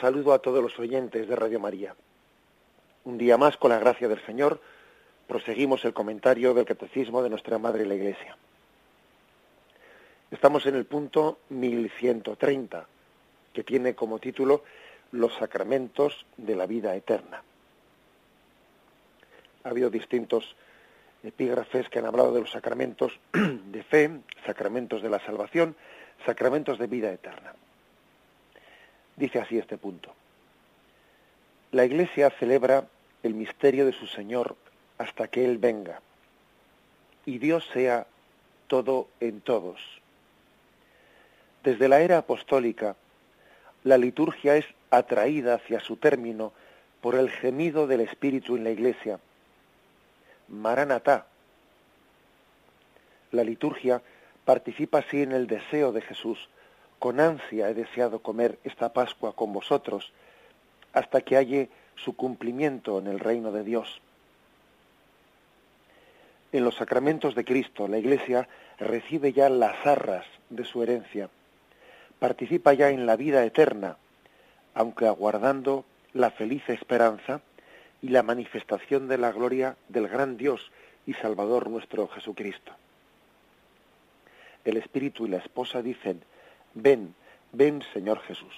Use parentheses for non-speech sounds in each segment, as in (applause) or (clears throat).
Saludo a todos los oyentes de Radio María. Un día más, con la gracia del Señor, proseguimos el comentario del Catecismo de nuestra Madre la Iglesia. Estamos en el punto 1130, que tiene como título Los sacramentos de la vida eterna. Ha habido distintos epígrafes que han hablado de los sacramentos (clears throat) de fe, sacramentos de la salvación, sacramentos de vida eterna. Dice así este punto. La Iglesia celebra el misterio de su Señor hasta que Él venga, y Dios sea todo en todos. Desde la era apostólica, la liturgia es atraída hacia su término por el gemido del Espíritu en la Iglesia. Maranatá. La liturgia participa así en el deseo de Jesús. Con ansia he deseado comer esta Pascua con vosotros hasta que halle su cumplimiento en el reino de Dios. En los sacramentos de Cristo, la Iglesia recibe ya las arras de su herencia, participa ya en la vida eterna, aunque aguardando la feliz esperanza y la manifestación de la gloria del gran Dios y Salvador nuestro Jesucristo. El Espíritu y la esposa dicen, ven, ven Señor Jesús.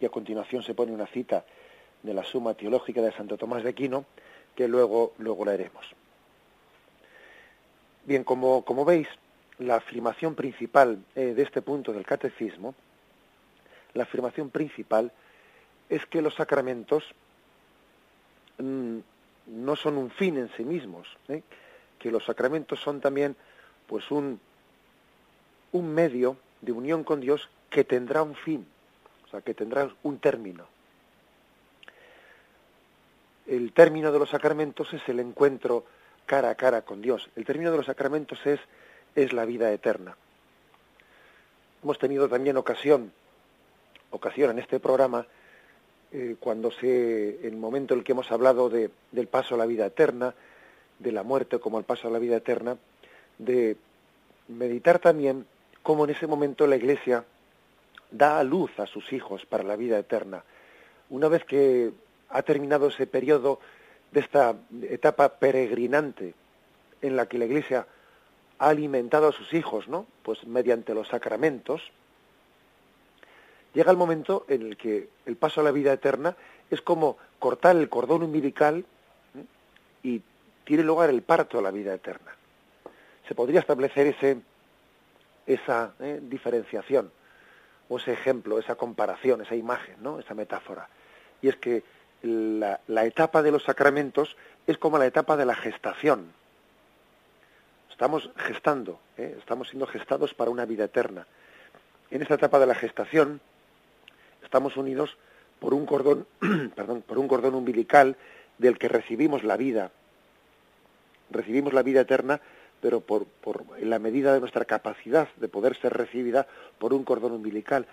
Y a continuación se pone una cita de la Suma Teológica de Santo Tomás de Aquino, que luego, luego leeremos. Bien, como, como veis, la afirmación principal eh, de este punto del catecismo, la afirmación principal es que los sacramentos mmm, no son un fin en sí mismos, ¿eh? que los sacramentos son también pues un, un medio de unión con Dios que tendrá un fin, o sea, que tendrá un término. El término de los sacramentos es el encuentro cara a cara con Dios. El término de los sacramentos es, es la vida eterna. Hemos tenido también ocasión, ocasión en este programa, eh, cuando se, el momento en el que hemos hablado de, del paso a la vida eterna, de la muerte como el paso a la vida eterna, de meditar también cómo en ese momento la Iglesia da a luz a sus hijos para la vida eterna. Una vez que ha terminado ese periodo de esta etapa peregrinante en la que la Iglesia ha alimentado a sus hijos, ¿no? Pues mediante los sacramentos, llega el momento en el que el paso a la vida eterna es como cortar el cordón umbilical ¿eh? y tiene lugar el parto a la vida eterna. Se podría establecer ese, esa ¿eh? diferenciación, o ese ejemplo, esa comparación, esa imagen, ¿no? esa metáfora. Y es que la, etapa de los sacramentos es como la etapa de la gestación. Estamos gestando, ¿eh? estamos siendo gestados para una vida eterna. En esta etapa de la gestación estamos unidos por un cordón, (clears throat) perdón, por un cordón umbilical del que recibimos la vida. Recibimos la vida eterna, pero por, por en la medida de nuestra capacidad de poder ser recibida por un cordón umbilical.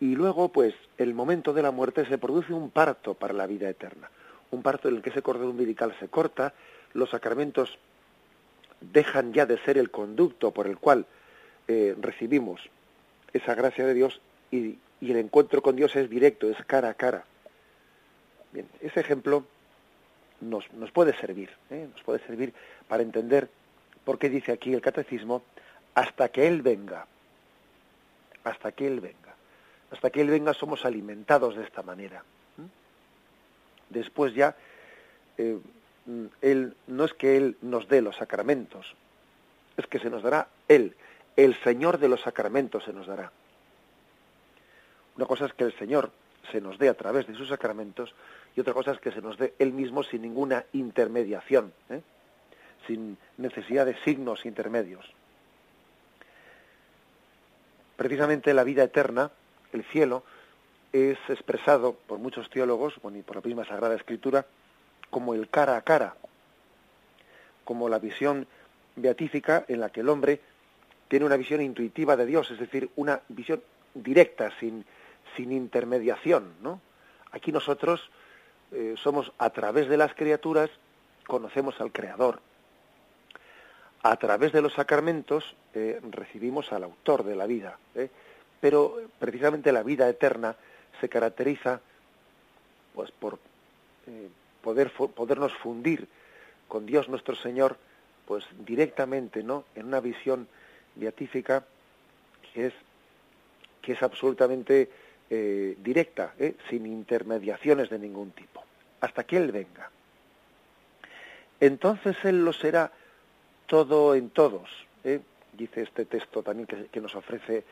Y luego, pues, el momento de la muerte se produce un parto para la vida eterna. Un parto en el que ese cordón umbilical se corta, los sacramentos dejan ya de ser el conducto por el cual eh, recibimos esa gracia de Dios y, el encuentro con Dios es directo, es cara a cara. Bien, ese ejemplo nos, nos puede servir, ¿eh? nos puede servir para entender por qué dice aquí el catecismo hasta que Él venga, hasta que Él venga. Hasta que Él venga somos alimentados de esta manera. Después ya, eh, él, no es que Él nos dé los sacramentos, es que se nos dará Él, el Señor de los sacramentos se nos dará. Una cosa es que el Señor se nos dé a través de sus sacramentos y otra cosa es que se nos dé Él mismo sin ninguna intermediación, ¿eh? Sin necesidad de signos intermedios. Precisamente la vida eterna, el cielo, es expresado por muchos teólogos, y por la misma Sagrada Escritura, como el cara a cara, como la visión beatífica en la que el hombre tiene una visión intuitiva de Dios, es decir, una visión directa, sin, sin intermediación, ¿no? Aquí nosotros eh, somos a través de las criaturas conocemos al Creador. A través de los sacramentos eh, recibimos al autor de la vida. ¿eh? Pero precisamente la vida eterna se caracteriza pues por poder podernos fundir con Dios nuestro Señor pues directamente no en una visión beatífica que es que es absolutamente eh, directa, ¿eh? sin intermediaciones de ningún tipo, hasta que Él venga. Entonces Él lo será todo en todos, ¿eh? dice este texto también que, nos ofrece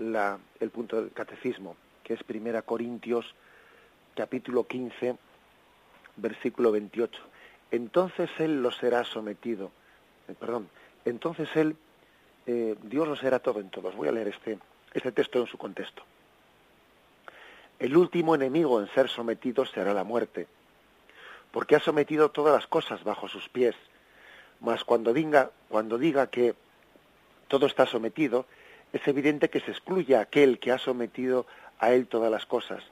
el punto del catecismo, que es Primera Corintios capítulo 15, versículo 28. Entonces Él lo será sometido, perdón, entonces Él, Dios lo será todo en todos. Voy a leer este, este texto en su contexto. El último enemigo en ser sometido será la muerte, porque ha sometido todas las cosas bajo sus pies. Mas cuando diga, que todo está sometido, es evidente que se excluye a aquel que ha sometido a él todas las cosas.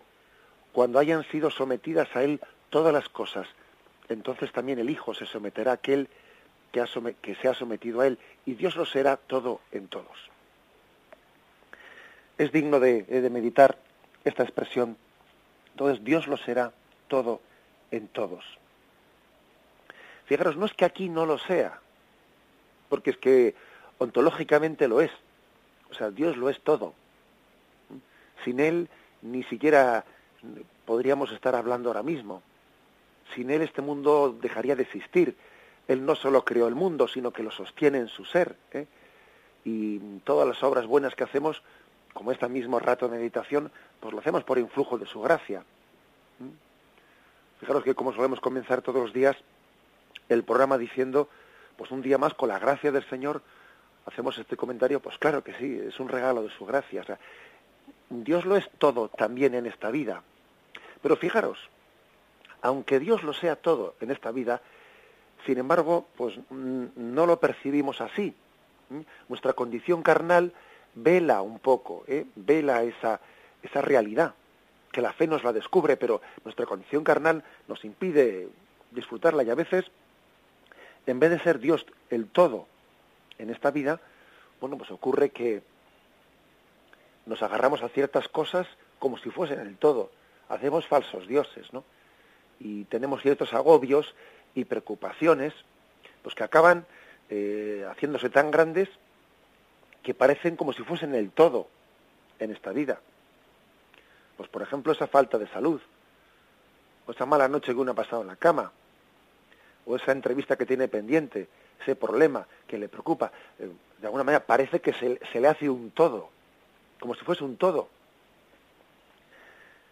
Cuando hayan sido sometidas a él todas las cosas, entonces también el Hijo se someterá a aquel que, que se ha sometido a él, y Dios lo será todo en todos. Es digno de meditar esta expresión. Entonces Dios lo será todo en todos. Fijaros, no es que aquí no lo sea, porque es que ontológicamente lo es. O sea, Dios lo es todo. Sin Él ni siquiera podríamos estar hablando ahora mismo. Sin Él este mundo dejaría de existir. Él no solo creó el mundo, sino que lo sostiene en su ser. ¿eh? Y todas las obras buenas que hacemos como este mismo rato de meditación, pues lo hacemos por influjo de su gracia. ¿Mm? Fijaros que como solemos comenzar todos los días el programa diciendo, pues un día más con la gracia del Señor, hacemos este comentario, pues claro que sí, es un regalo de su gracia. O sea, Dios lo es todo también en esta vida. Pero fijaros, aunque Dios lo sea todo en esta vida, sin embargo, pues mm, no lo percibimos así. ¿Mm? Nuestra condición carnal vela un poco, ¿eh? vela esa, esa realidad, que la fe nos la descubre, pero nuestra condición carnal nos impide disfrutarla y a veces, en vez de ser Dios el todo en esta vida, bueno, pues ocurre que nos agarramos a ciertas cosas como si fuesen el todo. Hacemos falsos dioses, ¿no? Y tenemos ciertos agobios y preocupaciones, pues que acaban eh, haciéndose tan grandes que parecen como si fuesen el todo en esta vida. Pues por ejemplo esa falta de salud, o esa mala noche que uno ha pasado en la cama, o esa entrevista que tiene pendiente, ese problema que le preocupa, eh, de alguna manera parece que se, le hace un todo, como si fuese un todo.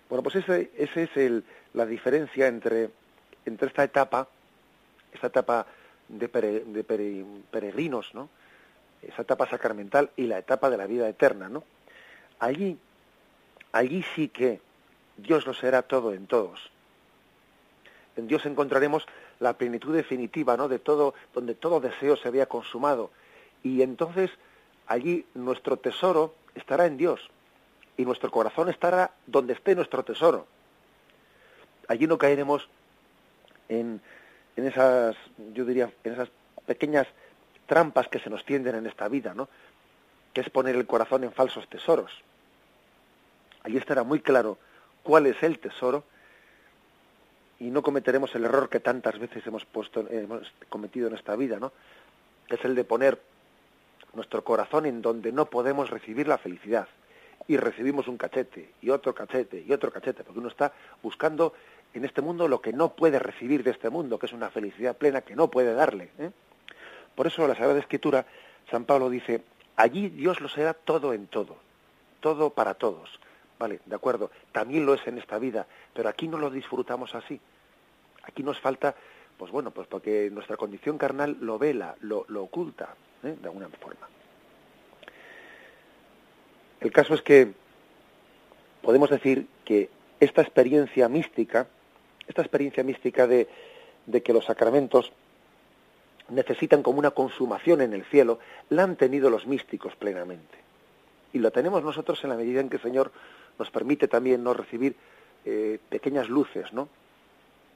Bueno, pues ese, ese es el, la diferencia entre, entre esta etapa, esta etapa de, de peregrinos, ¿no? esa etapa sacramental y la etapa de la vida eterna, ¿no? Allí, allí sí que Dios lo será todo en todos. En Dios encontraremos la plenitud definitiva, ¿no? De todo, donde todo deseo se había consumado. Y entonces allí nuestro tesoro estará en Dios y nuestro corazón estará donde esté nuestro tesoro. Allí no caeremos en, en esas, yo diría, en esas pequeñas trampas que se nos tienden en esta vida, ¿no? Que es poner el corazón en falsos tesoros. Allí estará muy claro cuál es el tesoro y no cometeremos el error que tantas veces hemos puesto, cometido en esta vida, ¿no? Es el de poner nuestro corazón en donde no podemos recibir la felicidad y recibimos un cachete y otro cachete y otro cachete, porque uno está buscando en este mundo lo que no puede recibir de este mundo, que es una felicidad plena que no puede darle. ¿eh? Por eso la Sagrada Escritura, San Pablo dice, allí Dios lo será todo en todo, todo para todos. Vale, de acuerdo, también lo es en esta vida, pero aquí no lo disfrutamos así. Aquí nos falta, pues bueno, pues porque nuestra condición carnal lo vela, lo, lo oculta, ¿eh? de alguna forma. El caso es que podemos decir que esta experiencia mística, esta experiencia mística de, de que los sacramentos necesitan como una consumación en el cielo, la han tenido los místicos plenamente. Y lo tenemos nosotros en la medida en que el Señor nos permite también no recibir eh, pequeñas luces, ¿no?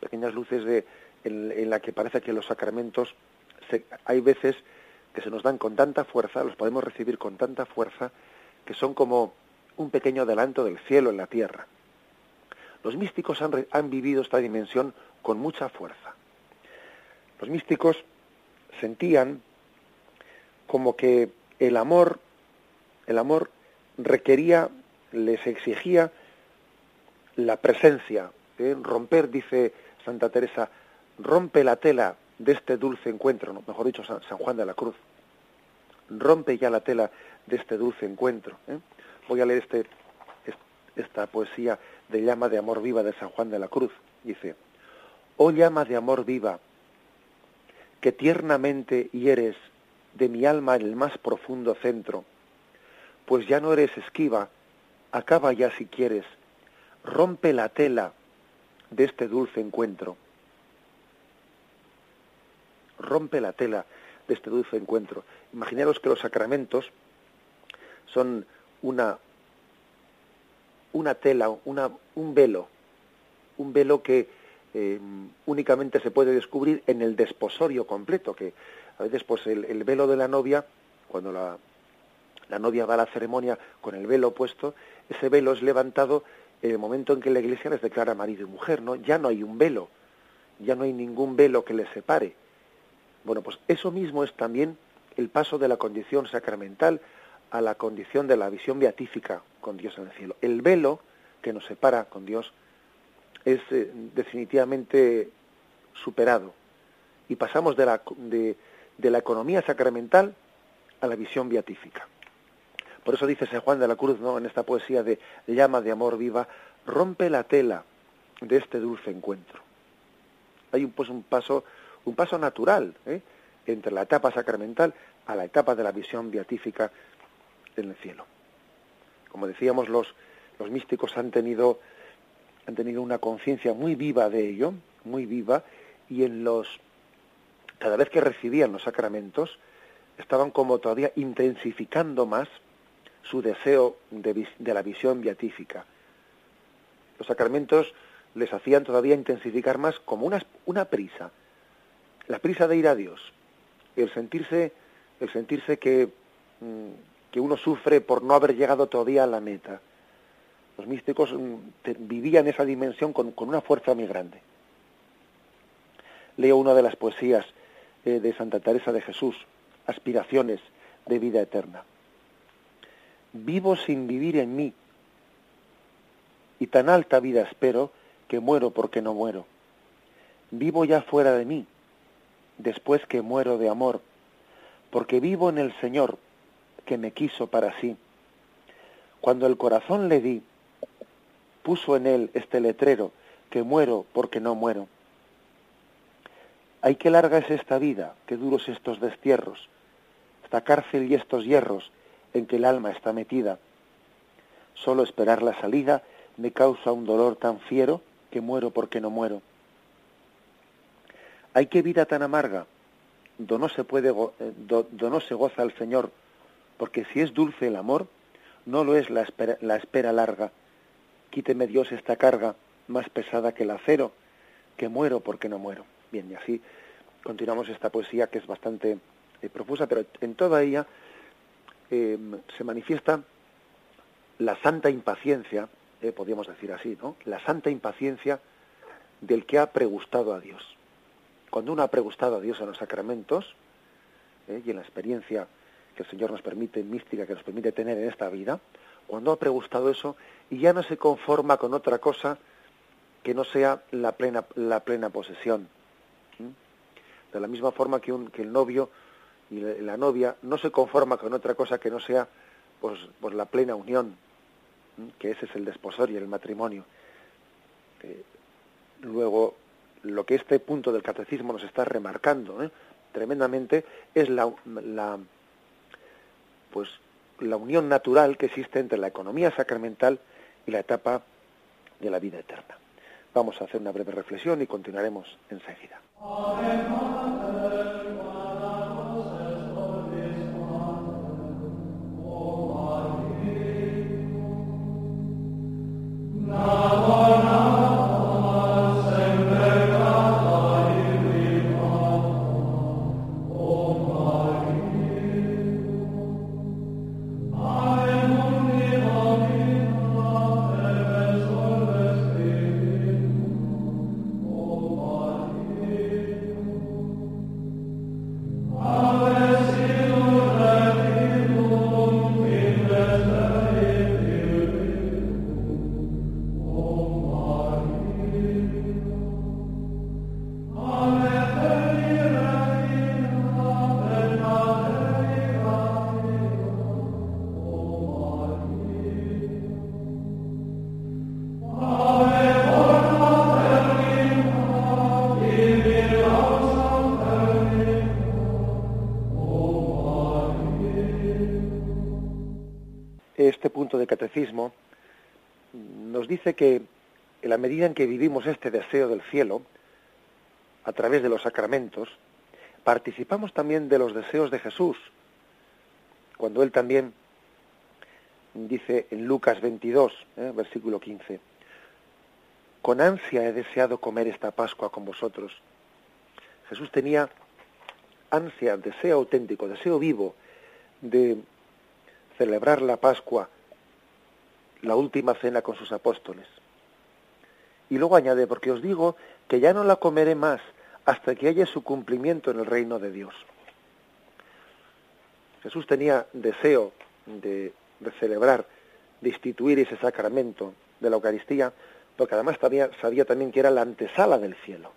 Pequeñas luces de, en, la que parece que los sacramentos hay veces que se nos dan con tanta fuerza, los podemos recibir con tanta fuerza, que son como un pequeño adelanto del cielo en la tierra. Los místicos han, han vivido esta dimensión con mucha fuerza. Los místicos sentían como que el amor, el amor requería, les exigía la presencia, ¿eh? romper, dice Santa Teresa, rompe la tela de este dulce encuentro, mejor dicho, San, Juan de la Cruz, rompe ya la tela de este dulce encuentro. ¿eh? Voy a leer este, esta poesía de llama de amor viva de San Juan de la Cruz. Dice, oh llama de amor viva, que tiernamente hieres de mi alma el más profundo centro, pues ya no eres esquiva, acaba ya si quieres, rompe la tela de este dulce encuentro. Rompe la tela de este dulce encuentro. Imaginaros que los sacramentos son una, una tela, una, un velo, un velo que eh, únicamente se puede descubrir en el desposorio completo, que a veces pues el, velo de la novia, cuando la, la, novia va a la ceremonia con el velo puesto, ese velo es levantado en el momento en que la iglesia les declara marido y mujer, ¿no? Ya no hay un velo, ya no hay ningún velo que les separe. Bueno, pues eso mismo es también el paso de la condición sacramental a la condición de la visión beatífica con Dios en el cielo. El velo que nos separa con Dios es eh, definitivamente superado y pasamos de la, de, la economía sacramental a la visión beatífica. Por eso dice San Juan de la Cruz, ¿no? en esta poesía de llama de amor viva, rompe la tela de este dulce encuentro. Hay un, pues, un paso, un paso natural ¿eh? entre la etapa sacramental a la etapa de la visión beatífica en el cielo. Como decíamos, los, los místicos han tenido han tenido una conciencia muy viva de ello, muy viva, y en los cada vez que recibían los sacramentos estaban como todavía intensificando más su deseo de, la visión beatífica. Los sacramentos les hacían todavía intensificar más como una, una prisa, la prisa de ir a Dios, el sentirse, el sentirse que, mm, que uno sufre por no haber llegado todavía a la meta los místicos mm, vivían esa dimensión con, una fuerza muy grande. Leo una de las poesías eh, de Santa Teresa de Jesús, Aspiraciones de vida eterna. Vivo sin vivir en mí, y tan alta vida espero que muero porque no muero. Vivo ya fuera de mí, después que muero de amor, porque vivo en el Señor que me quiso para sí. Cuando el corazón le di, puso en él este letrero, que muero porque no muero. Ay, qué larga es esta vida, qué duros estos destierros, esta cárcel y estos hierros en que el alma está metida. Solo esperar la salida me causa un dolor tan fiero que muero porque no muero. Ay, qué vida tan amarga, do no se puede, eh, do, no se goza el Señor, porque si es dulce el amor, no lo es la espera, la espera larga quíteme Dios esta carga más pesada que el acero, que muero porque no muero. Bien, y así continuamos esta poesía que es bastante eh, profusa, pero en toda ella eh, se manifiesta la santa impaciencia, eh, podríamos decir así, ¿no? La santa impaciencia del que ha pregustado a Dios. Cuando uno ha pregustado a Dios en los sacramentos y en la experiencia que el Señor nos permite, mística que nos permite tener en esta vida, cuando ha pregustado eso y ya no se conforma con otra cosa que no sea la plena, la plena posesión. De la misma forma que, un, que el novio y la novia no se conforma con otra cosa que no sea pues, pues la plena unión. que ese es el desposorio, el matrimonio. Eh, luego, lo que este punto del catecismo nos está remarcando ¿eh? tremendamente es la, la, pues, la unión natural que existe entre la economía sacramental y la etapa de la vida eterna. Vamos a hacer una breve reflexión y continuaremos enseguida. Nos dice que en la medida en que vivimos este deseo del cielo, a través de los sacramentos, participamos también de los deseos de Jesús, cuando él también dice en Lucas 22, ¿eh? versículo 15, con ansia he deseado comer esta Pascua con vosotros. Jesús tenía ansia, deseo auténtico, deseo vivo de celebrar la Pascua la última cena con sus apóstoles. Y luego añade, porque os digo que ya no la comeré más hasta que haya su cumplimiento en el reino de Dios. Jesús tenía deseo de, celebrar, de instituir ese sacramento de la Eucaristía, porque además sabía, sabía también que era la antesala del cielo.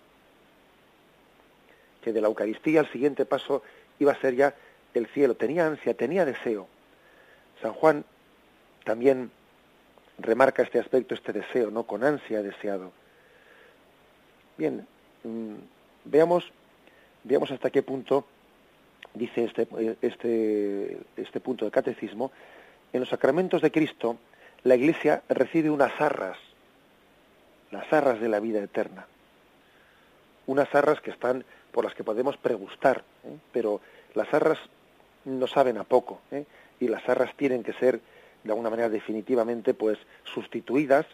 Que de la Eucaristía el siguiente paso iba a ser ya el cielo. Tenía ansia, tenía deseo. San Juan también remarca este aspecto, este deseo, ¿no? Con ansia deseado. Bien, mm, veamos, veamos hasta qué punto dice este, este, este punto del catecismo. En los sacramentos de Cristo, la Iglesia recibe unas arras, las arras de la vida eterna. Unas arras que están por las que podemos pregustar, ¿eh? pero las arras no saben a poco, ¿eh? y las arras tienen que ser de alguna manera definitivamente pues sustituidas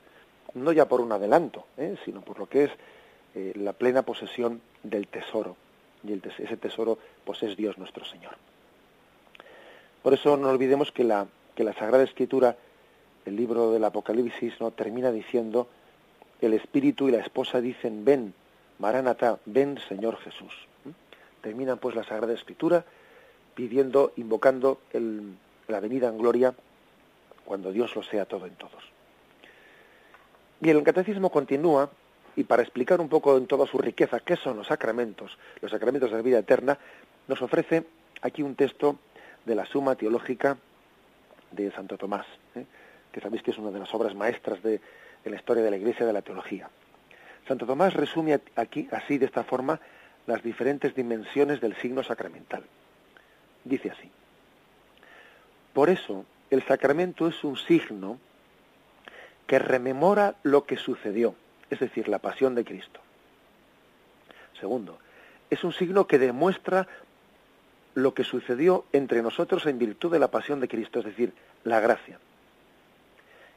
no ya por un adelanto, ¿eh? sino por lo que es eh, la plena posesión del tesoro. Y ese tesoro pues es Dios nuestro Señor. Por eso no olvidemos que la, que la Sagrada Escritura, el libro del Apocalipsis, ¿no? termina diciendo, el Espíritu y la esposa dicen, ven, Maranatá, ven Señor Jesús. Terminan pues la Sagrada Escritura pidiendo, invocando el, la venida en gloria cuando Dios lo sea todo en todos. Bien, el catecismo continúa y para explicar un poco en toda su riqueza qué son los sacramentos, los sacramentos de la vida eterna, nos ofrece aquí un texto de la Suma Teológica de Santo Tomás, ¿eh? que sabéis que es una de las obras maestras de, de la historia de la Iglesia de la teología. Santo Tomás resume aquí, así, de esta forma, las diferentes dimensiones del signo sacramental. Dice así. Por eso, el sacramento es un signo que rememora lo que sucedió, es decir, la pasión de Cristo. Segundo, es un signo que demuestra lo que sucedió entre nosotros en virtud de la pasión de Cristo, es decir, la gracia.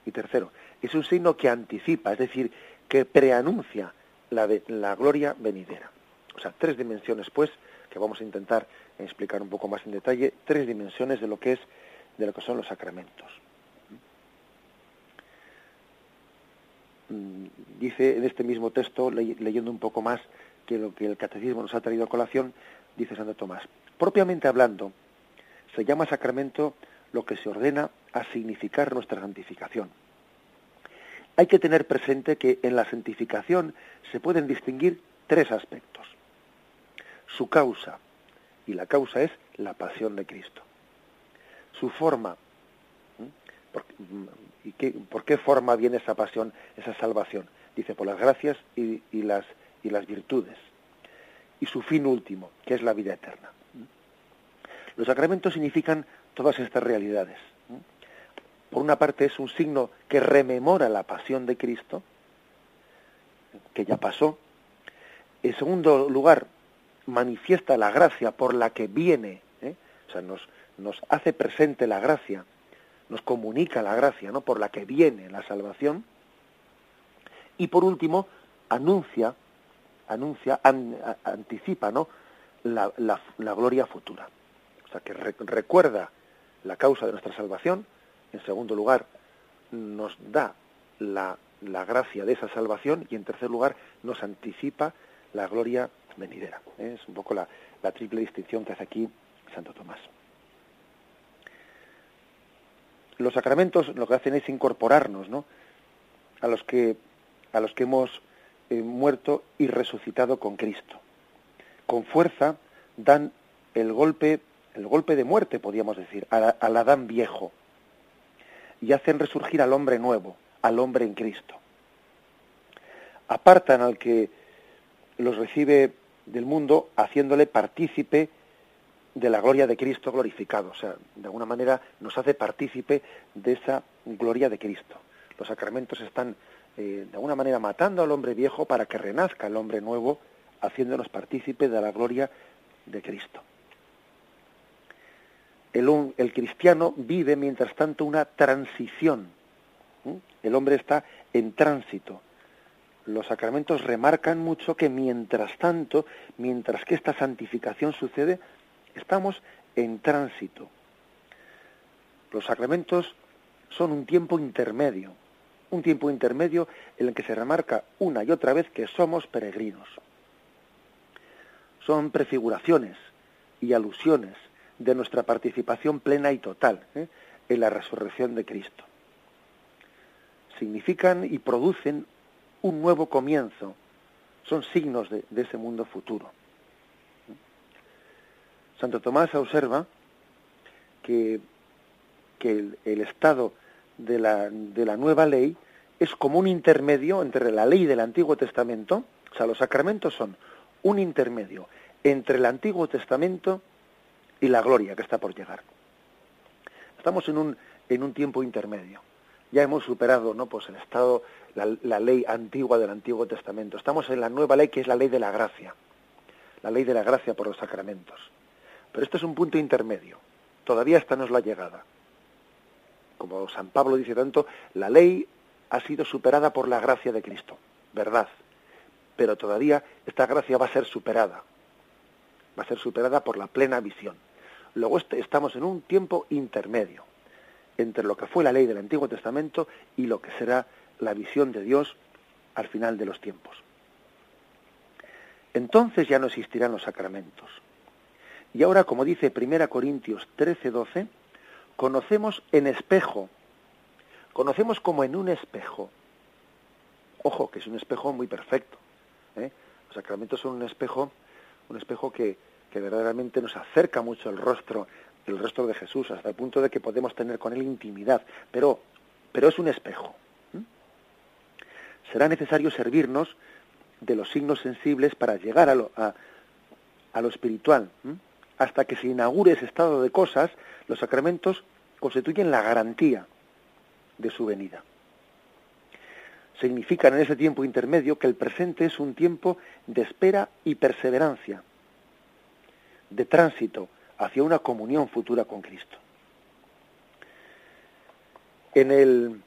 Y tercero, es un signo que anticipa, es decir, que preanuncia la, la gloria venidera. O sea, tres dimensiones, pues, que vamos a intentar explicar un poco más en detalle, tres dimensiones de lo que es de lo que son los sacramentos. Mm, dice en este mismo texto, leyendo un poco más que lo que el catecismo nos ha traído a colación, dice Santo Tomás, propiamente hablando, se llama sacramento lo que se ordena a significar nuestra santificación. Hay que tener presente que en la santificación se pueden distinguir tres aspectos. Su causa, y la causa es la pasión de Cristo su forma, ¿Y qué, por qué forma viene esa pasión, esa salvación? Dice, por las gracias y, las, y las virtudes. Y su fin último, que es la vida eterna. Los sacramentos significan todas estas realidades. Por una parte es un signo que rememora la pasión de Cristo, que ya pasó. En segundo lugar, manifiesta la gracia por la que viene, ¿eh? o sea, nos, nos hace presente la gracia nos comunica la gracia, ¿no? Por la que viene la salvación. Y por último, anuncia, anuncia, anticipa, ¿no? La, gloria futura. O sea, que recuerda la causa de nuestra salvación. En segundo lugar, nos da la, la gracia de esa salvación. Y en tercer lugar, nos anticipa la gloria venidera. ¿eh? Es un poco la triple distinción que hace aquí Santo Tomás los sacramentos lo que hacen es incorporarnos ¿no? a los que a los que hemos eh, muerto y resucitado con Cristo. Con fuerza dan el golpe el golpe de muerte podríamos decir al Adán viejo. Y hacen resurgir al hombre nuevo al hombre en Cristo. Apartan al que los recibe del mundo haciéndole partícipe de la gloria de Cristo glorificado. O sea, de alguna manera nos hace partícipe de esa gloria de Cristo. Los sacramentos están eh, de alguna manera matando al hombre viejo para que renazca el hombre nuevo, haciéndonos partícipe de la gloria de Cristo. El, el cristiano vive, mientras tanto, una transición. El hombre está en tránsito. Los sacramentos remarcan mucho que mientras tanto, mientras que esta santificación sucede, Estamos en tránsito. Los sacramentos son un tiempo intermedio, un tiempo intermedio en el que se remarca una y otra vez que somos peregrinos. Son prefiguraciones y alusiones de nuestra participación plena y total ¿eh? en la resurrección de Cristo. Significan y producen un nuevo comienzo, son signos de ese mundo futuro. Santo Tomás observa que, el, estado de la, nueva ley es como un intermedio entre la ley del Antiguo Testamento, o sea, los sacramentos son un intermedio entre el Antiguo Testamento y la gloria que está por llegar. Estamos en un, tiempo intermedio. Ya hemos superado ¿no? pues el estado, la ley antigua del Antiguo Testamento. Estamos en la nueva ley que es la ley de la gracia. La ley de la gracia por los sacramentos. Pero este es un punto intermedio. Todavía esta no es la llegada. Como San Pablo dice tanto, la ley ha sido superada por la gracia de Cristo. Verdad. Pero todavía esta gracia va a ser superada. Va a ser superada por la plena visión. Luego este, estamos en un tiempo intermedio entre lo que fue la ley del Antiguo Testamento y lo que será la visión de Dios al final de los tiempos. Entonces ya no existirán los sacramentos. Y ahora, como dice 1 Corintios 13, 12, conocemos en espejo, conocemos como en un espejo. Ojo, que es un espejo muy perfecto. ¿eh? Los sacramentos son un espejo, un espejo que, que verdaderamente nos acerca mucho el rostro, el rostro de Jesús, hasta el punto de que podemos tener con él intimidad. Pero, pero es un espejo. Será necesario servirnos de los signos sensibles para llegar a lo, a, a lo espiritual hasta que se inaugure ese estado de cosas, los sacramentos constituyen la garantía de su venida. Significan en ese tiempo intermedio que el presente es un tiempo de espera y perseverancia, de tránsito hacia una comunión futura con Cristo. En el,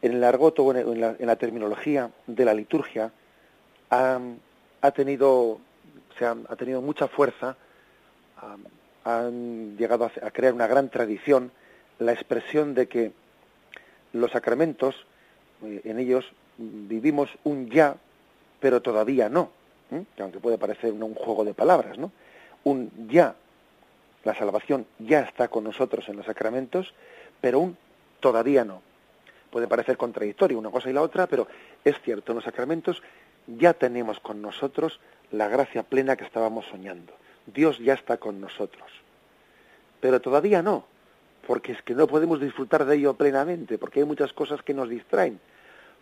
en el argot o en, la, terminología de la liturgia ha, tenido, se ha tenido mucha fuerza han llegado a, crear una gran tradición la expresión de que los sacramentos, eh, en ellos vivimos un ya, pero todavía no, aunque puede parecer un, juego de palabras, ¿no? Un ya, la salvación ya está con nosotros en los sacramentos, pero un todavía no. Puede parecer contradictorio una cosa y la otra, pero es cierto, en los sacramentos ya tenemos con nosotros la gracia plena que estábamos soñando. Dios ya está con nosotros. Pero todavía no, porque es que no podemos disfrutar de ello plenamente, porque hay muchas cosas que nos distraen,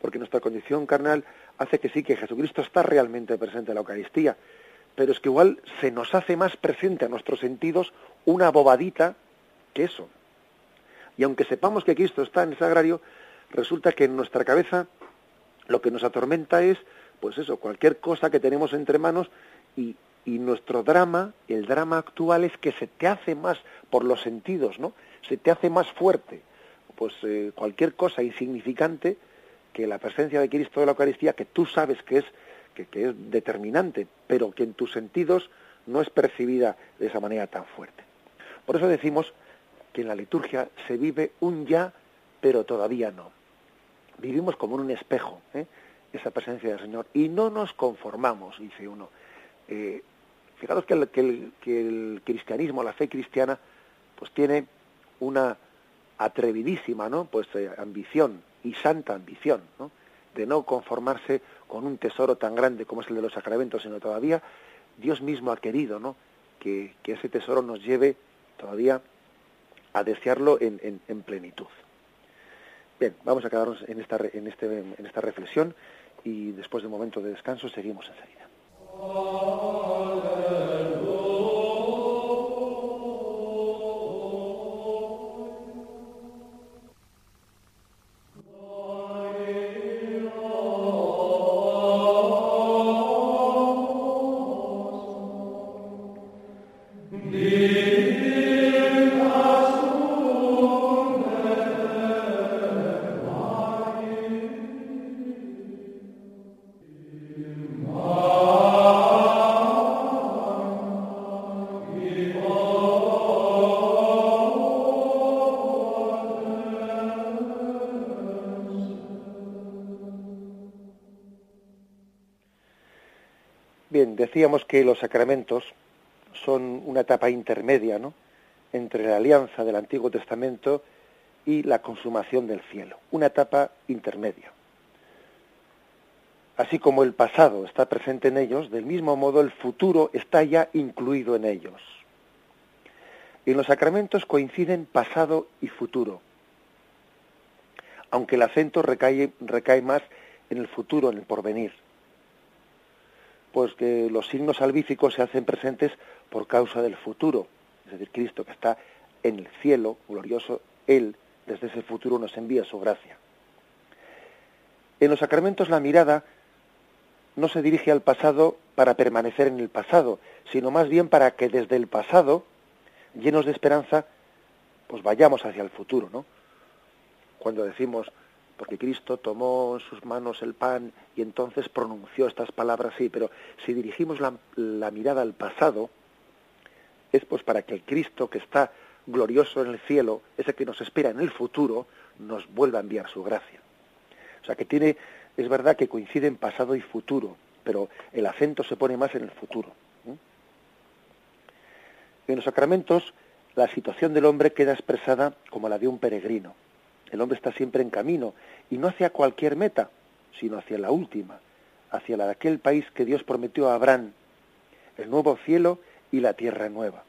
porque nuestra condición carnal hace que sí, que Jesucristo está realmente presente en la Eucaristía, pero es que igual se nos hace más presente a nuestros sentidos una bobadita que eso. Y aunque sepamos que Cristo está en el sagrario, resulta que en nuestra cabeza lo que nos atormenta es, pues eso, cualquier cosa que tenemos entre manos y, y nuestro drama, el drama actual es que se te hace más por los sentidos, ¿no? Se te hace más fuerte, pues eh, cualquier cosa insignificante que la presencia de Cristo de la Eucaristía, que tú sabes que es que, es determinante, pero que en tus sentidos no es percibida de esa manera tan fuerte. Por eso decimos que en la liturgia se vive un ya, pero todavía no. Vivimos como en un espejo, ¿eh? esa presencia del Señor, y no nos conformamos, dice uno. Eh, fijaros que el, que, el, cristianismo, la fe cristiana, pues tiene una atrevidísima, ¿no? Pues eh, ambición y santa ambición, ¿no? De no conformarse con un tesoro tan grande como es el de los sacramentos, sino todavía Dios mismo ha querido, ¿no? Que, ese tesoro nos lleve todavía a desearlo en, en, en, plenitud. Bien, vamos a quedarnos en esta, este, en esta reflexión y después de un momento de descanso seguimos enseguida. Decíamos que los sacramentos son una etapa intermedia, ¿no? Entre la alianza del Antiguo Testamento y la consumación del cielo, una etapa intermedia. Así como el pasado está presente en ellos, del mismo modo el futuro está ya incluido en ellos. En los sacramentos coinciden pasado y futuro, aunque el acento recae, recae más en el futuro, en el porvenir pues que los signos salvíficos se hacen presentes por causa del futuro, es decir, Cristo que está en el cielo glorioso, Él desde ese futuro nos envía su gracia. En los sacramentos la mirada no se dirige al pasado para permanecer en el pasado, sino más bien para que desde el pasado, llenos de esperanza, pues vayamos hacia el futuro, ¿no? Cuando decimos porque Cristo tomó en sus manos el pan y entonces pronunció estas palabras, sí, pero si dirigimos la, la, mirada al pasado, es pues para que el Cristo que está glorioso en el cielo, ese que nos espera en el futuro, nos vuelva a enviar su gracia. O sea que tiene, es verdad que coinciden pasado y futuro, pero el acento se pone más en el futuro. En los sacramentos, la situación del hombre queda expresada como la de un peregrino. El hombre está siempre en camino y no hacia cualquier meta, sino hacia la última, hacia la de aquel país que Dios prometió a Abraham, el nuevo cielo y la tierra nueva.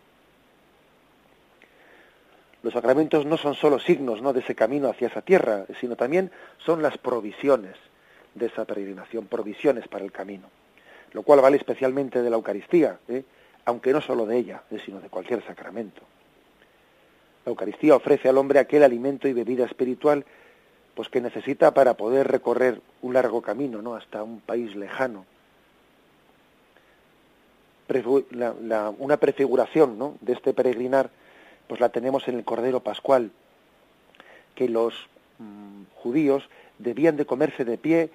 Los sacramentos no son solo signos ¿no? de ese camino hacia esa tierra, sino también son las provisiones de esa peregrinación, provisiones para el camino, lo cual vale especialmente de la Eucaristía, ¿eh? aunque no solo de ella, ¿eh? sino de cualquier sacramento. La Eucaristía ofrece al hombre aquel alimento y bebida espiritual pues que necesita para poder recorrer un largo camino, ¿no? hasta un país lejano. Una prefiguración ¿no? de este peregrinar pues la tenemos en el Cordero Pascual, que los mmm, judíos debían de comerse de pie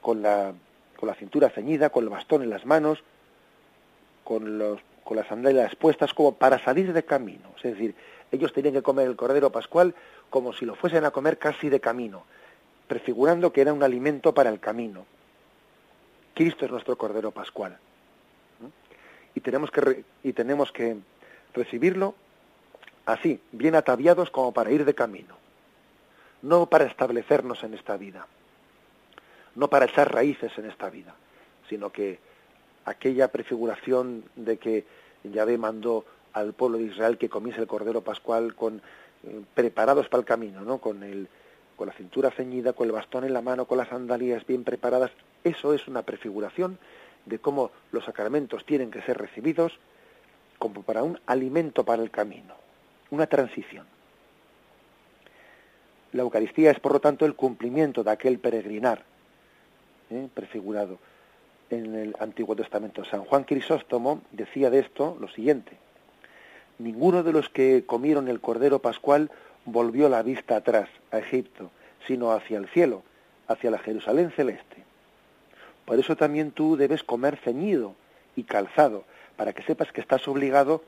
con la, con la cintura ceñida, con el bastón en las manos, con, los, con las sandalias puestas como para salir de camino. Es decir, ellos tenían que comer el cordero pascual como si lo fuesen a comer casi de camino, prefigurando que era un alimento para el camino. Cristo es nuestro cordero pascual. Y tenemos que, re, y tenemos que recibirlo así, bien ataviados como para ir de camino. No para establecernos en esta vida, no para echar raíces en esta vida, sino que aquella prefiguración de que Yahvé mandó al pueblo de Israel que comiese el cordero pascual con eh, preparados para el camino, ¿no? Con el con la cintura ceñida, con el bastón en la mano, con las sandalias bien preparadas. Eso es una prefiguración de cómo los sacramentos tienen que ser recibidos como para un alimento para el camino, una transición. La Eucaristía es, por lo tanto, el cumplimiento de aquel peregrinar ¿eh? prefigurado en el Antiguo Testamento. San Juan Crisóstomo decía de esto lo siguiente, ninguno de los que comieron el Cordero Pascual volvió la vista atrás a Egipto, sino hacia el cielo, hacia la Jerusalén celeste. Por eso también tú debes comer ceñido y calzado, para que sepas que estás obligado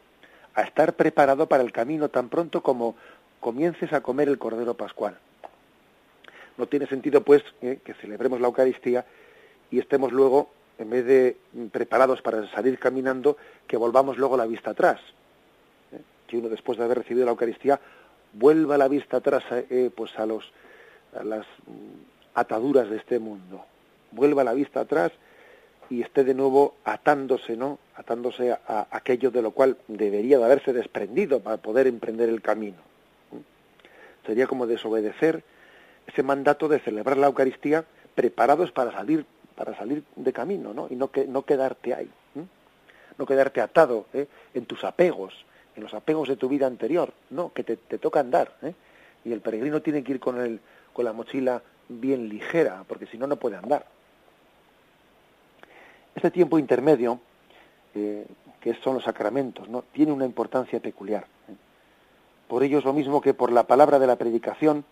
a estar preparado para el camino tan pronto como comiences a comer el Cordero Pascual. No tiene sentido, pues, eh, que celebremos la Eucaristía y estemos luego, en vez de preparados para salir caminando, que volvamos luego la vista atrás. Que uno, después de haber recibido la Eucaristía, vuelva la vista atrás eh, pues a, los, a las ataduras de este mundo. Vuelva la vista atrás y esté de nuevo atándose, ¿no? Atándose a, aquello de lo cual debería de haberse desprendido para poder emprender el camino. Sería como desobedecer ese mandato de celebrar la Eucaristía preparados para salir para salir de camino, ¿no? Y no que no quedarte ahí, no quedarte atado ¿eh? en tus apegos, en los apegos de tu vida anterior, no, que te, toca andar, ¿eh? Y el peregrino tiene que ir con el con la mochila bien ligera, porque si no no puede andar. Este tiempo intermedio, eh, que son los sacramentos, ¿no? tiene una importancia peculiar. ¿eh? Por ello es lo mismo que por la palabra de la predicación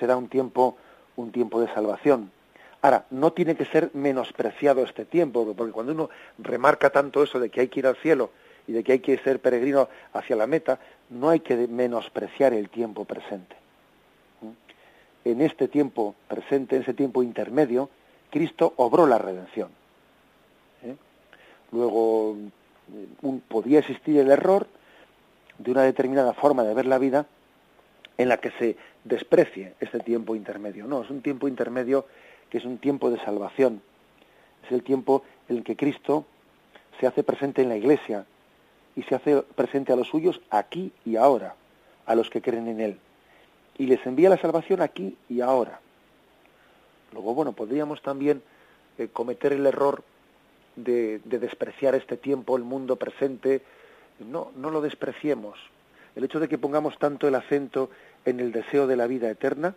se da un tiempo, un tiempo de salvación. Ahora, no tiene que ser menospreciado este tiempo, porque cuando uno remarca tanto eso de que hay que ir al cielo y de que hay que ser peregrino hacia la meta, no hay que menospreciar el tiempo presente. ¿Mm? En este tiempo presente, en ese tiempo intermedio, Cristo obró la redención. Luego un, podía existir el error de una determinada forma de ver la vida en la que se desprecie este tiempo intermedio. No, es un tiempo intermedio que es un tiempo de salvación. Es el tiempo en el que Cristo se hace presente en la iglesia y se hace presente a los suyos aquí y ahora, a los que creen en Él. Y les envía la salvación aquí y ahora. Luego, bueno, podríamos también eh, cometer el error de, despreciar este tiempo, el mundo presente. No, no lo despreciemos. El hecho de que pongamos tanto el acento en el deseo de la vida eterna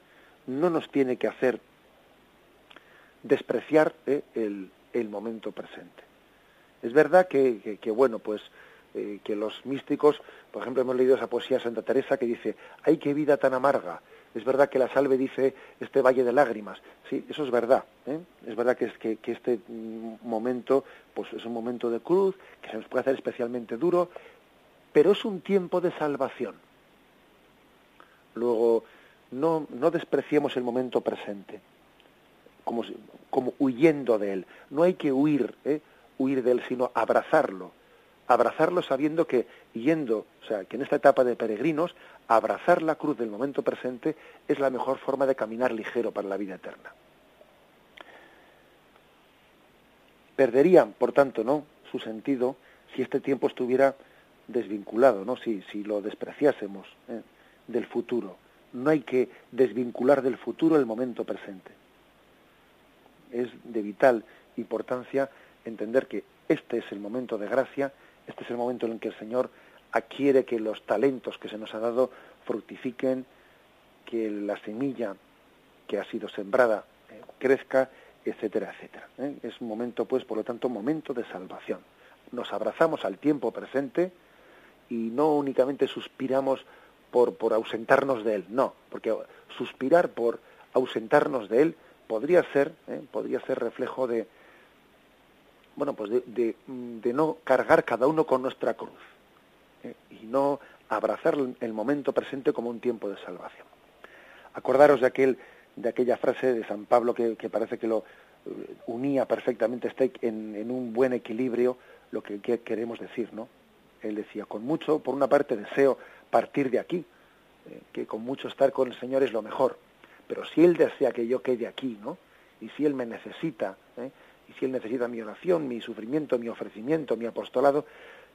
no nos tiene que hacer despreciar eh, el, el, momento presente. Es verdad que, que, bueno, pues eh, que los místicos, por ejemplo, hemos leído esa poesía de Santa Teresa que dice, ¡ay, qué vida tan amarga! Es verdad que la salve dice este valle de lágrimas. Sí, eso es verdad. ¿eh? Es verdad que, es, que, este momento pues es un momento de cruz, que se nos puede hacer especialmente duro, pero es un tiempo de salvación. Luego, no, no despreciemos el momento presente, como, como huyendo de él. No hay que huir, ¿eh? huir de él, sino abrazarlo abrazarlo sabiendo que yendo, o sea, que en esta etapa de peregrinos, abrazar la cruz del momento presente es la mejor forma de caminar ligero para la vida eterna. Perderían, por tanto, ¿no? su sentido si este tiempo estuviera desvinculado, ¿no? Si, si lo despreciásemos ¿eh? del futuro. No hay que desvincular del futuro el momento presente. Es de vital importancia entender que este es el momento de gracia este es el momento en el que el Señor adquiere que los talentos que se nos ha dado fructifiquen, que la semilla que ha sido sembrada eh, crezca, etcétera, etcétera. ¿eh? Es un momento, pues, por lo tanto, momento de salvación. Nos abrazamos al tiempo presente y no únicamente suspiramos por, por ausentarnos de él, no, porque suspirar por ausentarnos de él podría ser, ¿eh? podría ser reflejo de, bueno, pues de, de, no cargar cada uno con nuestra cruz ¿eh? y no abrazar el momento presente como un tiempo de salvación. Acordaros de aquel de aquella frase de San Pablo que, parece que lo eh, unía perfectamente está en, en, un buen equilibrio lo que, queremos decir, ¿no? Él decía, con mucho, por una parte deseo partir de aquí, eh, que con mucho estar con el Señor es lo mejor, pero si Él desea que yo quede aquí, ¿no? Y si Él me necesita, ¿eh? Y si Él necesita mi oración, mi sufrimiento, mi ofrecimiento, mi apostolado,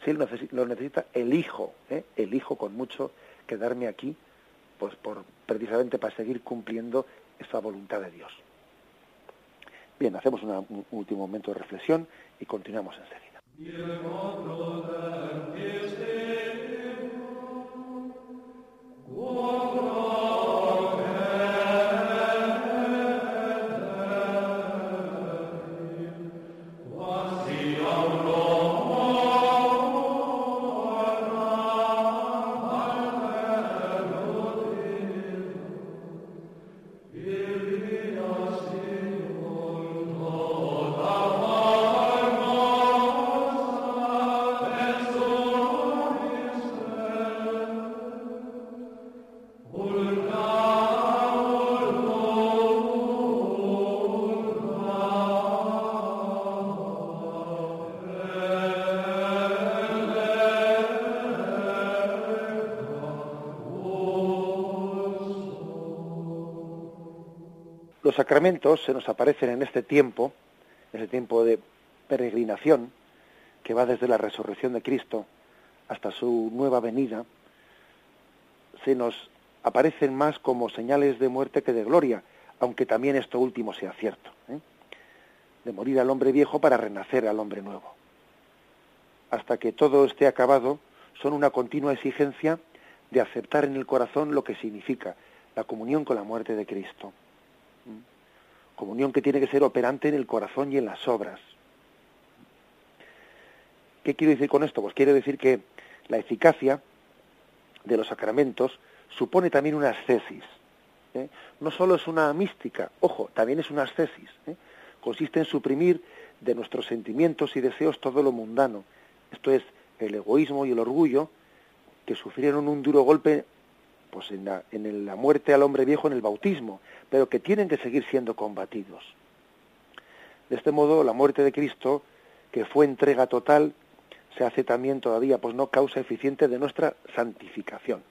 si Él lo necesita, elijo, ¿eh? elijo con mucho quedarme aquí pues por precisamente para seguir cumpliendo esa voluntad de Dios. Bien, hacemos un último momento de reflexión y continuamos enseguida. Sacramentos se nos aparecen en este tiempo, ese tiempo de peregrinación, que va desde la resurrección de Cristo hasta su nueva venida, se nos aparecen más como señales de muerte que de gloria, aunque también esto último sea cierto, ¿eh? de morir al hombre viejo para renacer al hombre nuevo. Hasta que todo esté acabado, son una continua exigencia de aceptar en el corazón lo que significa la comunión con la muerte de Cristo comunión que tiene que ser operante en el corazón y en las obras. ¿Qué quiero decir con esto? Pues quiero decir que la eficacia de los sacramentos supone también una ascesis. ¿eh? No solo es una mística, ojo, también es una ascesis. ¿eh? Consiste en suprimir de nuestros sentimientos y deseos todo lo mundano. Esto es el egoísmo y el orgullo que sufrieron un duro golpe pues en la, en la muerte al hombre viejo en el bautismo, pero que tienen que seguir siendo combatidos. De este modo, la muerte de Cristo, que fue entrega total, se hace también todavía, pues no causa eficiente de nuestra santificación.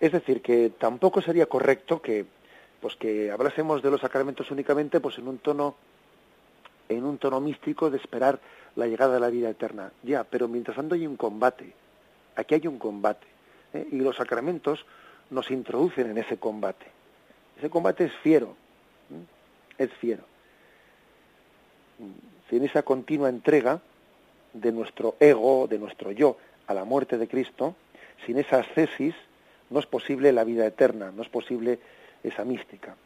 Es decir, que tampoco sería correcto que, pues que hablásemos de los sacramentos únicamente, pues en un tono, en un tono místico de esperar la llegada de la vida eterna. Ya, pero mientras tanto hay un combate. Aquí hay un combate. ¿eh? Y los sacramentos nos introducen en ese combate. Ese combate es fiero, es fiero. Sin esa continua entrega de nuestro ego, de nuestro yo, a la muerte de Cristo, sin esa ascesis, no es posible la vida eterna, no es posible esa mística.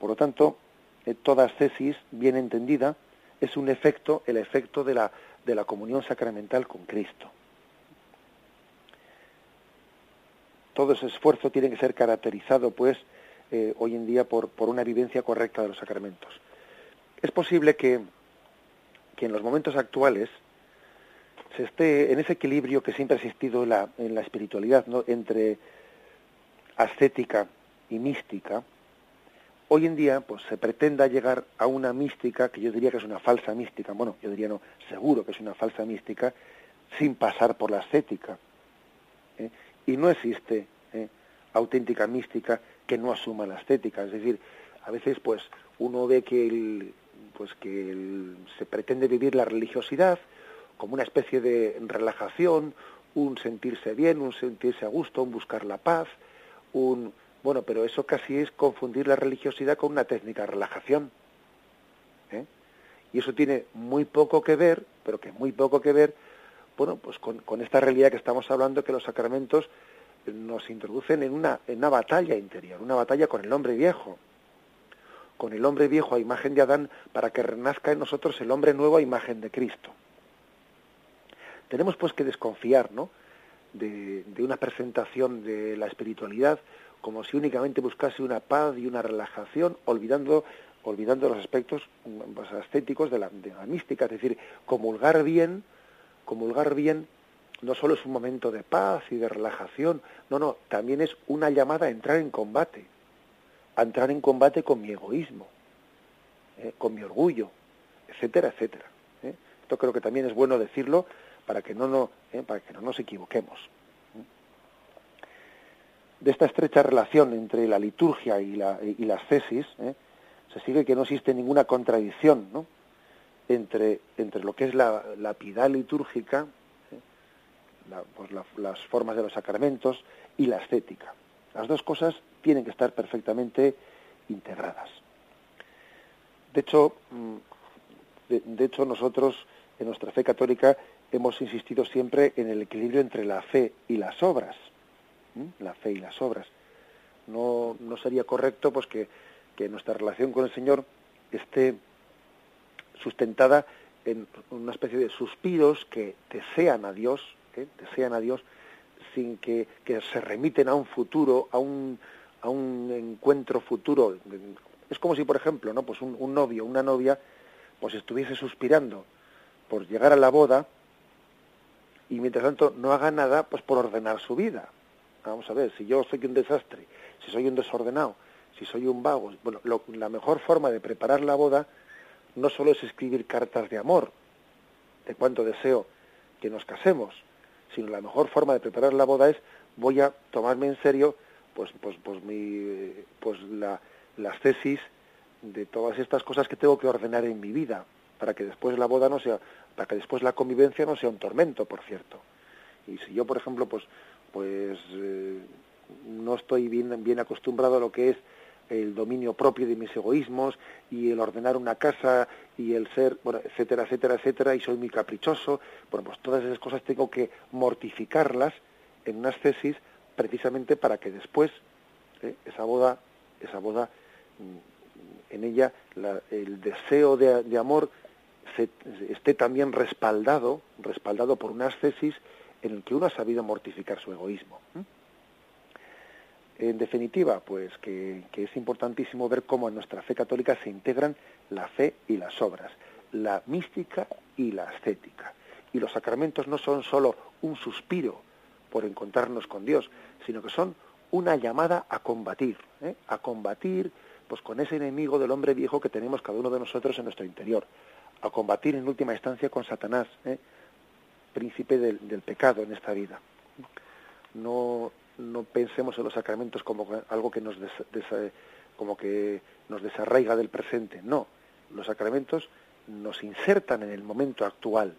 Por lo tanto, eh, toda ascesis, bien entendida, es un efecto, el efecto de la, de la comunión sacramental con Cristo. Todo ese esfuerzo tiene que ser caracterizado, pues, eh, hoy en día por, por, una vivencia correcta de los sacramentos. Es posible que, que en los momentos actuales se esté en ese equilibrio que siempre ha existido en la, en la espiritualidad, ¿no? entre ascética y mística, hoy en día pues se pretenda llegar a una mística que yo diría que es una falsa mística, bueno, yo diría no, seguro que es una falsa mística, sin pasar por la ascética. ¿eh? Y no existe ¿eh? auténtica mística que no asuma la estética. Es decir, a veces pues uno ve que el, pues que se pretende vivir la religiosidad como una especie de relajación, un sentirse bien, un sentirse a gusto, un buscar la paz, un bueno, pero eso casi es confundir la religiosidad con una técnica de relajación. ¿eh? Y eso tiene muy poco que ver, pero que muy poco que ver bueno, pues con, esta realidad que estamos hablando, que los sacramentos nos introducen en una, en una batalla interior, una batalla con el hombre viejo, con el hombre viejo a imagen de Adán, para que renazca en nosotros el hombre nuevo a imagen de Cristo. Tenemos pues que desconfiar, ¿no? De, de, una presentación de la espiritualidad como si únicamente buscase una paz y una relajación, olvidando, olvidando los aspectos pues, estéticos de la, de la mística, es decir, comulgar bien, comulgar bien no solo es un momento de paz y de relajación, no, no, también es una llamada a entrar en combate, a entrar en combate con mi egoísmo, ¿eh? con mi orgullo, etcétera, etcétera. ¿eh? Esto creo que también es bueno decirlo para que no, no, ¿eh? para que no nos equivoquemos. De esta estrecha relación entre la liturgia y, la, y las tesis, se sigue que no existe ninguna contradicción, ¿no? Entre, entre lo que es la, piedad litúrgica, pues las formas de los sacramentos y la estética. Las dos cosas tienen que estar perfectamente integradas. De hecho, mm, de, hecho nosotros en nuestra fe católica hemos insistido siempre en el equilibrio entre la fe y las obras. La fe y las obras. No, no sería correcto pues que, que nuestra relación con el Señor esté sustentada en una especie de suspiros que desean a Dios, ¿eh? desean a Dios sin que, que, se remiten a un futuro, a un, a un encuentro futuro. Es como si, por ejemplo, ¿no? pues un, un novio, una novia, pues estuviese suspirando por llegar a la boda y mientras tanto no haga nada pues por ordenar su vida. Vamos a ver, si yo soy un desastre, si soy un desordenado, si soy un vago, bueno, la mejor forma de preparar la boda no solo es escribir cartas de amor, de cuánto deseo que nos casemos, sino la mejor forma de preparar la boda es voy a tomarme en serio pues pues pues mi pues la, las tesis de todas estas cosas que tengo que ordenar en mi vida para que después la boda no sea para que después la convivencia no sea un tormento por cierto. Y si yo por ejemplo pues pues eh, no estoy bien bien acostumbrado a lo que es el dominio propio de mis egoísmos y el ordenar una casa y el ser, bueno, etcétera, etcétera, etcétera, y soy muy caprichoso. Bueno, pues todas esas cosas tengo que mortificarlas en unas tesis precisamente para que después ¿eh? esa boda, esa boda, mm, en ella el deseo de, amor se, esté también respaldado, respaldado por unas tesis en el que uno ha sabido mortificar su egoísmo. En definitiva, pues que, es importantísimo ver cómo en nuestra fe católica se integran la fe y las obras, la mística y la ascética. Y los sacramentos no son sólo un suspiro por encontrarnos con Dios, sino que son una llamada a combatir, ¿eh? a combatir pues con ese enemigo del hombre viejo que tenemos cada uno de nosotros en nuestro interior, a combatir en última instancia con Satanás, ¿eh? príncipe del, del pecado en esta vida. No, no pensemos en los sacramentos como algo que nos como que nos desarraiga del presente. No, los sacramentos nos insertan en el momento actual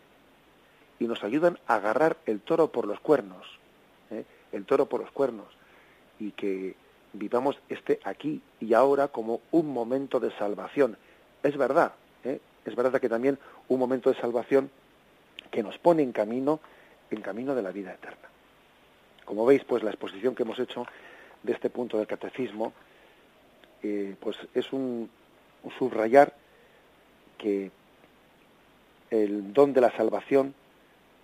y nos ayudan a agarrar el toro por los cuernos, ¿eh? el toro por los cuernos, y que vivamos este aquí y ahora como un momento de salvación. Es verdad, ¿eh? es verdad que también un momento de salvación que nos pone en camino, en camino de la vida eterna. Como veis, pues la exposición que hemos hecho de este punto del catecismo, eh, pues es un, subrayar que el don de la salvación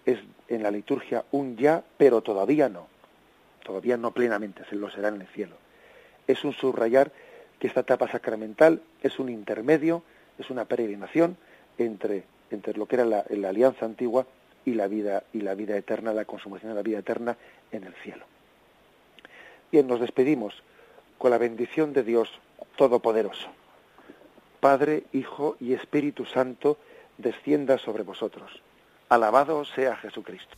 es en la liturgia un ya, pero todavía no. Todavía no plenamente, se lo será en el cielo. Es un subrayar que esta etapa sacramental es un intermedio, es una peregrinación entre, entre lo que era la, la alianza antigua y la vida y la vida eterna, la consumación de la vida eterna en el cielo. Bien, nos despedimos con la bendición de Dios Todopoderoso. Padre, Hijo y Espíritu Santo, descienda sobre vosotros. Alabado sea Jesucristo.